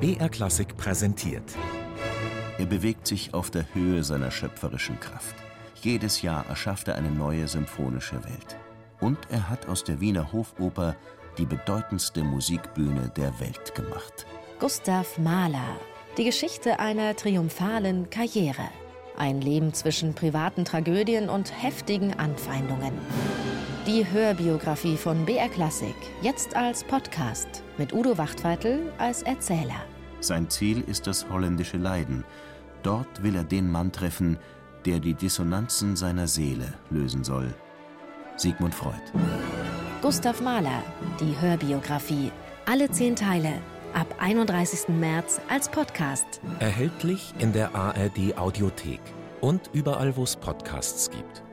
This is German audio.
BR Klassik präsentiert. Er bewegt sich auf der Höhe seiner schöpferischen Kraft. Jedes Jahr erschafft er eine neue symphonische Welt. Und er hat aus der Wiener Hofoper die bedeutendste Musikbühne der Welt gemacht. Gustav Mahler. Die Geschichte einer triumphalen Karriere. Ein Leben zwischen privaten Tragödien und heftigen Anfeindungen. Die Hörbiografie von BR Klassik, jetzt als Podcast mit Udo Wachtweitel als Erzähler. Sein Ziel ist das holländische Leiden. Dort will er den Mann treffen, der die Dissonanzen seiner Seele lösen soll. Sigmund Freud. Gustav Mahler, die Hörbiografie. Alle zehn Teile. Ab 31. März als Podcast. Erhältlich in der ARD Audiothek und überall, wo es Podcasts gibt.